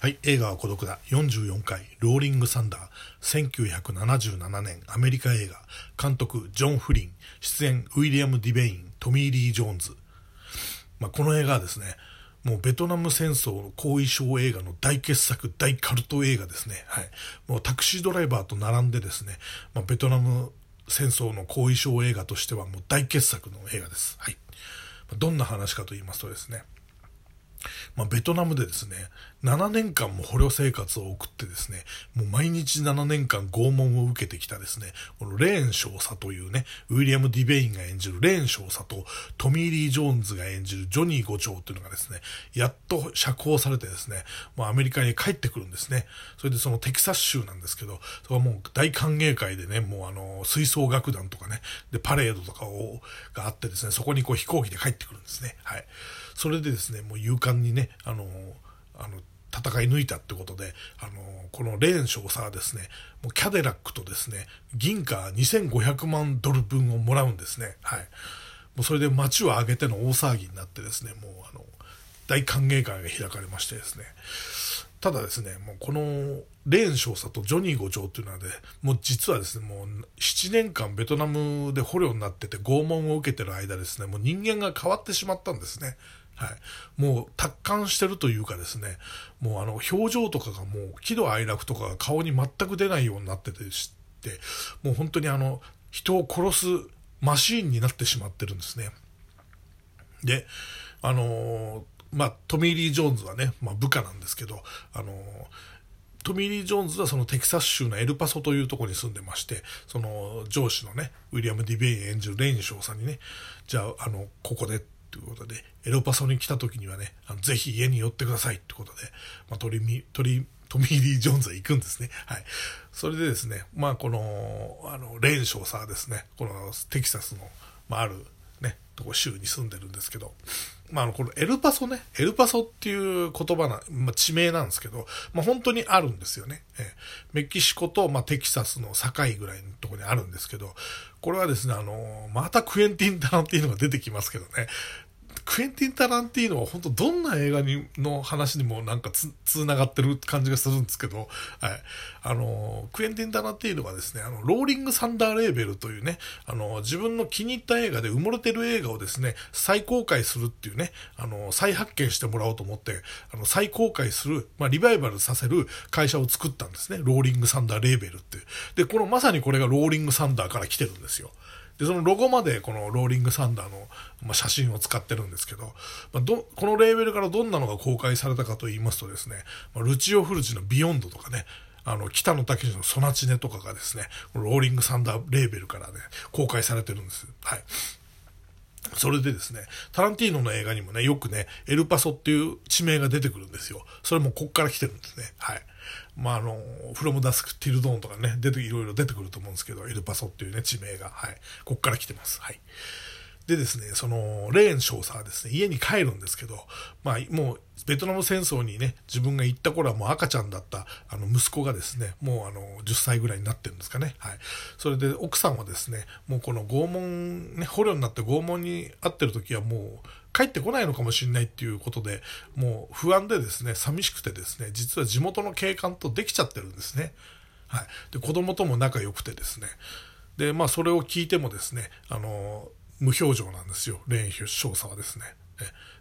はい、映画は孤独だ。44回、ローリング・サンダー。1977年、アメリカ映画。監督、ジョン・フリン。出演、ウィリアム・ディベイン、トミー・リー・ジョーンズ。まあ、この映画はですね、もうベトナム戦争の後遺症映画の大傑作、大カルト映画ですね。はい。もうタクシードライバーと並んでですね、まあ、ベトナム戦争の後遺症映画としてはもう大傑作の映画です。はい。どんな話かと言いますとですね、まあ、ベトナムでですね、7年間も捕虜生活を送ってですね、もう毎日7年間拷問を受けてきたですね、このレーン少佐というね、ウィリアム・ディベインが演じるレーン少佐とトミー・リー・ジョーンズが演じるジョニー伍長というのがですね、やっと釈放されてですね、もうアメリカに帰ってくるんですね。それでそのテキサス州なんですけど、それはもう大歓迎会でね、もうあの、吹奏楽団とかね、で、パレードとかを、があってですね、そこにこう飛行機で帰ってくるんですね。はい。それでですね、もう勇敢にね、あの、あの、戦い抜いたってことで、あの、このレーン少佐はですね、もうキャデラックとですね、銀貨2500万ドル分をもらうんですね。はい。もうそれで街を挙げての大騒ぎになってですね、もうあの、大歓迎会が開かれましてですね、ただですね、もうこのレーン少佐とジョニー伍長っていうのはね、もう実はですね、もう7年間ベトナムで捕虜になってて拷問を受けてる間ですね、もう人間が変わってしまったんですね。はい。もう達観してるというかですね、もうあの表情とかがもう喜怒哀楽とかが顔に全く出ないようになっててして、もう本当にあの人を殺すマシーンになってしまってるんですね。で、あのー、まあ、トミー・リー・ジョーンズはね、まあ、部下なんですけど、あのー、トミー・リー・ジョーンズはそのテキサス州のエルパソというとこに住んでまして、その上司のね、ウィリアム・ディベイン演じるレイン少佐にね、じゃあ、あの、ここでということで、エルパソに来た時にはね、あのぜひ家に寄ってくださいってことで、まあ、トリミ、トリ、トミー・リー・ジョーンズへ行くんですね。はい。それでですね、まあ、この、あの、レーン少佐はですね、このテキサスの、まあ、あるね、とこ州に住んでるんですけど、まあ、あの、このエルパソね、エルパソっていう言葉な、まあ、地名なんですけど、まあ、本当にあるんですよね。えー、メキシコと、まあ、テキサスの境ぐらいのところにあるんですけど、これはですね、あの、またクエンティン・タランティーノが出てきますけどね、クエンティン・タランティーノは本当どんな映画にの話にもなんかつ、つながってる感じがするんですけど、はい。あの、クエンティン・タランティーノはですね、あの、ローリング・サンダー・レーベルというね、あの、自分の気に入った映画で埋もれてる映画をですね、再公開するっていうね、あの、再発見してもらおうと思って、あの、再公開する、まあ、リバイバルさせる会社を作ったんですね。ローリング・サンダー・レーベルっていう。で、このまさにこれがローリング・サンダーから来てるんですよ。で、そのロゴまでこのローリングサンダーの、まあ、写真を使ってるんですけど、まあ、ど、このレーベルからどんなのが公開されたかと言いますとですね、まあ、ルチオ・フルチのビヨンドとかね、あの、北野武のソナチネとかがですね、ローリングサンダーレーベルからね、公開されてるんです。はい。それでですね、タランティーノの映画にもね、よくね、エルパソっていう地名が出てくるんですよ。それもこっから来てるんですね。はい。まあ、あの、フロムダスク、ティルドーンとかね、出て、いろいろ出てくると思うんですけど、エルパソっていうね、地名が、はい。こっから来てます。はい。でですね、その、レーン少佐はですね、家に帰るんですけど、まあ、もう、ベトナム戦争にね、自分が行った頃はもう赤ちゃんだった、あの、息子がですね、もうあの、10歳ぐらいになってるんですかね。はい。それで、奥さんはですね、もうこの拷問、ね、捕虜になって拷問に遭ってる時はもう、帰ってこないのかもしれないっていうことで、もう不安でですね、寂しくてですね、実は地元の警官とできちゃってるんですね。はい。で、子供とも仲良くてですね。で、まあ、それを聞いてもですね、あの、無表情なんですよ、レーン少佐はですね。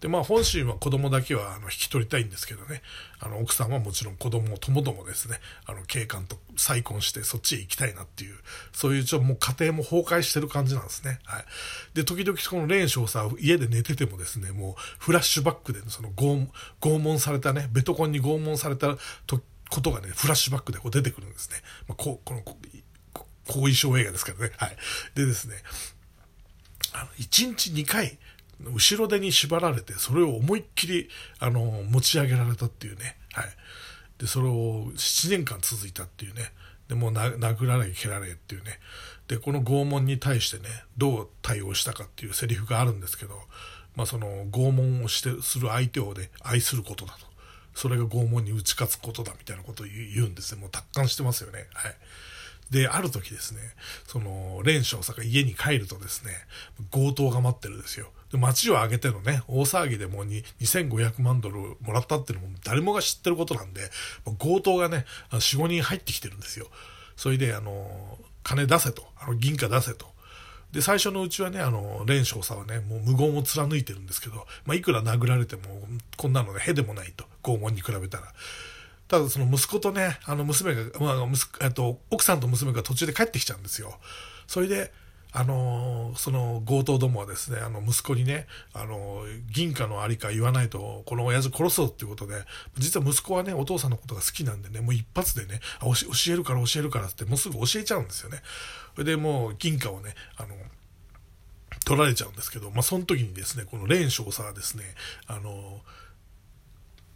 で、まあ本心は子供だけはあの引き取りたいんですけどね、あの奥さんはもちろん子供をともどもですね、あの警官と再婚してそっちへ行きたいなっていう、そういうちょもう家庭も崩壊してる感じなんですね。はい。で、時々このレーン少佐は家で寝ててもですね、もうフラッシュバックでその拷問されたね、ベトコンに拷問されたとことがね、フラッシュバックでこう出てくるんですね。まあ、こうこの後遺症映画ですからね。はい。でですね、1日2回、後ろ手に縛られて、それを思いっきり、あの、持ち上げられたっていうね。はい。で、それを7年間続いたっていうね。で、もう殴られ、蹴られっていうね。で、この拷問に対してね、どう対応したかっていうセリフがあるんですけど、まあその拷問をして、する相手をね、愛することだと。それが拷問に打ち勝つことだみたいなことを言うんですね。もう達観してますよね。はい。で、ある時ですね、その、連勝さんが家に帰るとですね、強盗が待ってるんですよ。で、街を挙げてのね、大騒ぎでもう2500万ドルもらったっていうのも誰もが知ってることなんで、強盗がね、4、5人入ってきてるんですよ。それで、あの、金出せと、あの、銀貨出せと。で、最初のうちはね、あの、連勝さんはね、もう無言を貫いてるんですけど、まあ、いくら殴られても、こんなのね、へでもないと、拷問に比べたら。ただその息子とね、あの娘が、まあ、息えっと、奥さんと娘が途中で帰ってきちゃうんですよ。それで、あのー、その強盗どもはですね、あの息子にね、あのー、銀貨のありか言わないと、この親父殺そうっていうことで、実は息子はね、お父さんのことが好きなんでね、もう一発でね、教えるから教えるからってもうすぐ教えちゃうんですよね。それでもう銀貨をね、あの、取られちゃうんですけど、まあ、その時にですね、この連勝さはですね、あのー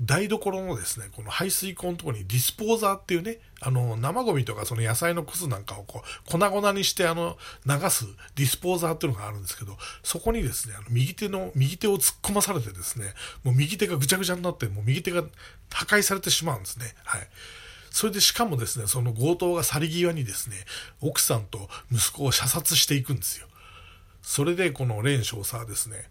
台所のですね、この排水口のところにディスポーザーっていうね、あの、生ゴミとかその野菜のくずなんかをこう、粉々にしてあの、流すディスポーザーっていうのがあるんですけど、そこにですね、あの、右手の、右手を突っ込まされてですね、もう右手がぐちゃぐちゃになって、もう右手が破壊されてしまうんですね。はい。それでしかもですね、その強盗が去り際にですね、奥さんと息子を射殺していくんですよ。それでこの連勝さはですね、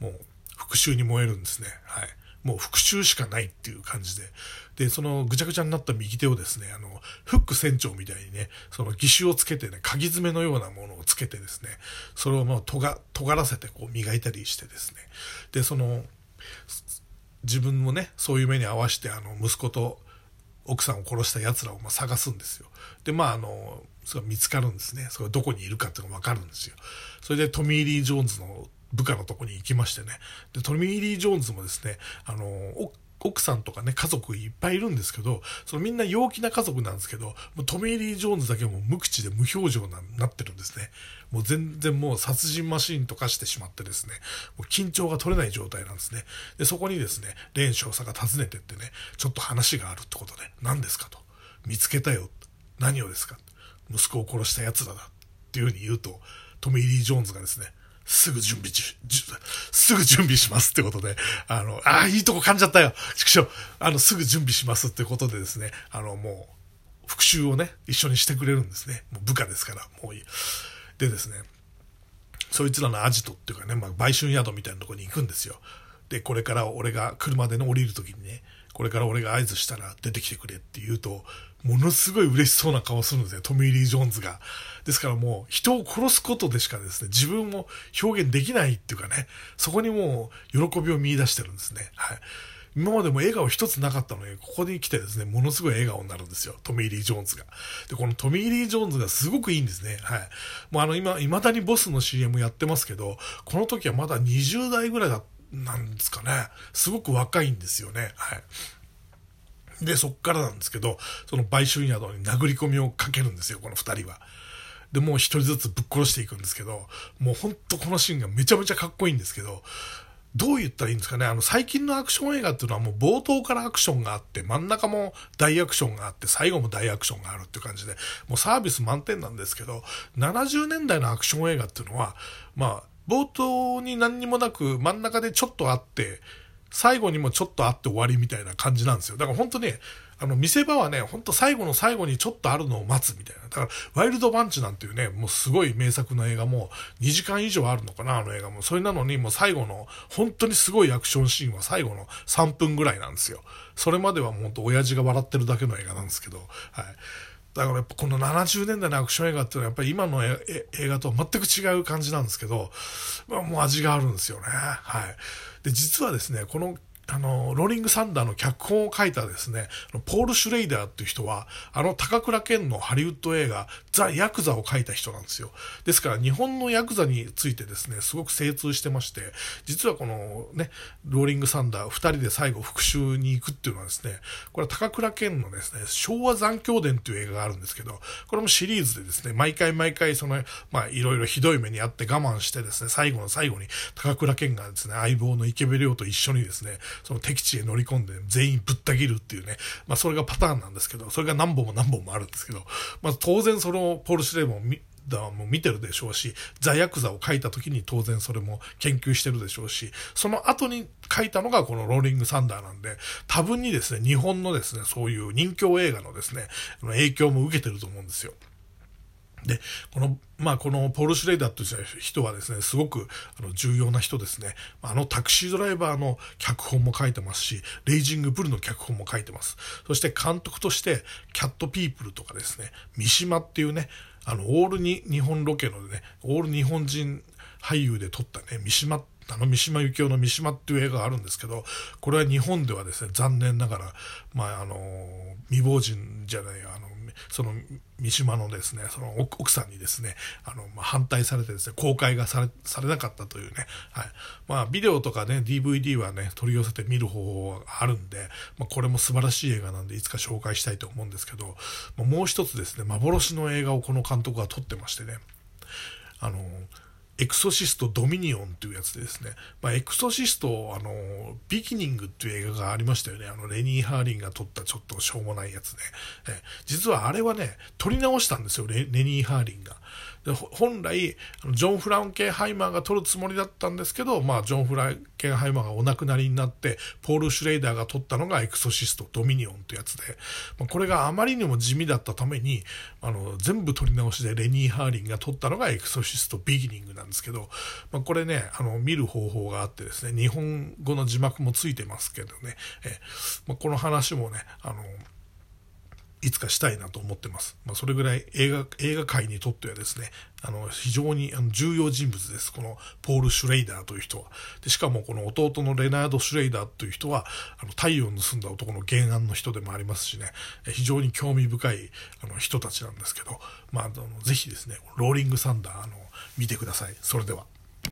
もう復讐に燃えるんですね。はい。もう復讐しかないっていう感じで。で、そのぐちゃぐちゃになった右手をですね、あの、フック船長みたいにね、その義手をつけてね、鍵爪のようなものをつけてですね、それをもうとが、尖らせてこう磨いたりしてですね。で、その、自分もね、そういう目に合わせて、あの、息子と奥さんを殺した奴らをま探すんですよ。で、まあ、あの、それ見つかるんですね。それどこにいるかっていうのがわかるんですよ。それでトミー・リー・ジョーンズの部下のとこに行きましてね。で、トミー・リー・ジョーンズもですね、あの、奥さんとかね、家族いっぱいいるんですけど、そのみんな陽気な家族なんですけど、もうトミー・リー・ジョーンズだけも無口で無表情ななってるんですね。もう全然もう殺人マシーンとかしてしまってですね、もう緊張が取れない状態なんですね。で、そこにですね、蓮少佐が訪ねてってね、ちょっと話があるってことで、何ですかと。見つけたよ。何をですか息子を殺した奴らだ。っていうふうに言うと、トミー・リー・ジョーンズがですね、すぐ準備じ、すぐ準備しますってことで、あの、ああ、いいとこ噛んじゃったよ。畜生。あの、すぐ準備しますってことでですね、あの、もう、復習をね、一緒にしてくれるんですね。もう部下ですから、もういい。でですね、そいつらのアジトっていうかね、まあ、売春宿みたいなとこに行くんですよ。で、これから俺が車でね、降りるときにね、これから俺が合図したら出てきてくれって言うと、ものすごい嬉しそうな顔するんですよ、トミー・リー・ジョーンズが。ですからもう、人を殺すことでしかですね、自分も表現できないっていうかね、そこにもう、喜びを見出してるんですね。はい。今までも笑顔一つなかったのに、ここに来てですね、ものすごい笑顔になるんですよ。トミー・リー・ジョーンズが。で、このトミー・リー・ジョーンズがすごくいいんですね。はい。もうあの、今、未だにボスの CM やってますけど、この時はまだ20代ぐらいだった、なんですかね。すごく若いんですよね。はい。で、そっからなんですけど、その売春宿に殴り込みをかけるんですよ、この二人は。で、もう一人ずつぶっ殺していくんですけど、もうほんとこのシーンがめちゃめちゃかっこいいんですけど、どう言ったらいいんですかねあの、最近のアクション映画っていうのはもう冒頭からアクションがあって、真ん中も大アクションがあって、最後も大アクションがあるっていう感じで、もうサービス満点なんですけど、70年代のアクション映画っていうのは、まあ、冒頭に何にもなく真ん中でちょっとあって、最後にもちょっとあって終わりみたいな感じなんですよ。だから本当ね、あの、見せ場はね、ほんと最後の最後にちょっとあるのを待つみたいな。だから、ワイルドバンチなんていうね、もうすごい名作の映画も2時間以上あるのかな、あの映画も。それなのに、もう最後の、本当にすごいアクションシーンは最後の3分ぐらいなんですよ。それまではもうほんと親父が笑ってるだけの映画なんですけど、はい。だからやっぱこの70年代のアクション映画っていうのはやっぱり今の映画と全く違う感じなんですけど、まあ、もう味があるんですよね。はい。で、実はですね、このあの、ローリング・サンダーの脚本を書いたですね、ポール・シュレイダーっていう人は、あの高倉健のハリウッド映画、ザ・ヤクザを書いた人なんですよ。ですから日本のヤクザについてですね、すごく精通してまして、実はこのね、ローリング・サンダー二人で最後復讐に行くっていうのはですね、これは高倉健のですね、昭和残響伝っていう映画があるんですけど、これもシリーズでですね、毎回毎回その、まあいろいろひどい目にあって我慢してですね、最後の最後に高倉健がですね、相棒の池部亮と一緒にですね、その敵地へ乗り込んで全員ぶった切るっていうね、まあそれがパターンなんですけど、それが何本も何本もあるんですけど、まあ当然そのポール・シュレイもだも見てるでしょうし、ザ・ヤクザを書いた時に当然それも研究してるでしょうし、その後に書いたのがこのローリング・サンダーなんで、多分にですね、日本のですね、そういう人気映画のですね、影響も受けてると思うんですよ。で、この、まあ、このポール・シュレイダーという人はですね、すごくあの重要な人ですね。あのタクシードライバーの脚本も書いてますし、レイジング・ブルの脚本も書いてます。そして監督として、キャット・ピープルとかですね、三島っていうね、あの、オールに日本ロケのね、オール日本人俳優で撮ったね、三島あの三島由紀夫の三島っていう映画があるんですけど、これは日本ではですね、残念ながら、まあ、あの、未亡人じゃない、あの、その三島のですね、その奥さんにですね、あの、まあ、反対されてですね、公開がされ、されなかったというね、はい。まあ、ビデオとかね、DVD はね、取り寄せて見る方法があるんで、まあ、これも素晴らしい映画なんで、いつか紹介したいと思うんですけど、まあ、もう一つですね、幻の映画をこの監督が撮ってましてね、あの、エクソシスト・ドミニオンっていうやつでですね、まあ、エクソシスト、あの、ビキニングっていう映画がありましたよね。あの、レニー・ハーリンが撮ったちょっとしょうもないやつね。実はあれはね、撮り直したんですよ、レレニー・ハーリンが。で本来、ジョン・フランケンハイマーが撮るつもりだったんですけど、まあ、ジョン・フランケンハイマーがお亡くなりになって、ポール・シュレイダーが撮ったのがエクソシスト・ドミニオンってやつで、まあ、これがあまりにも地味だったために、あの、全部撮り直しでレニー・ハーリンが撮ったのがエクソシスト・ビギニングなんですけど、まあ、これね、あの、見る方法があってですね、日本語の字幕もついてますけどね、えまあ、この話もね、あの、いつかしたいなと思ってます。まあ、それぐらい映画、映画界にとってはですね、あの、非常にあの重要人物です。このポール・シュレイダーという人は。で、しかもこの弟のレナード・シュレイダーという人は、あの、太陽を盗んだ男の原案の人でもありますしね、非常に興味深いあの人たちなんですけど、まあ、あのぜひですね、ローリング・サンダー、あの、見てください。それでは。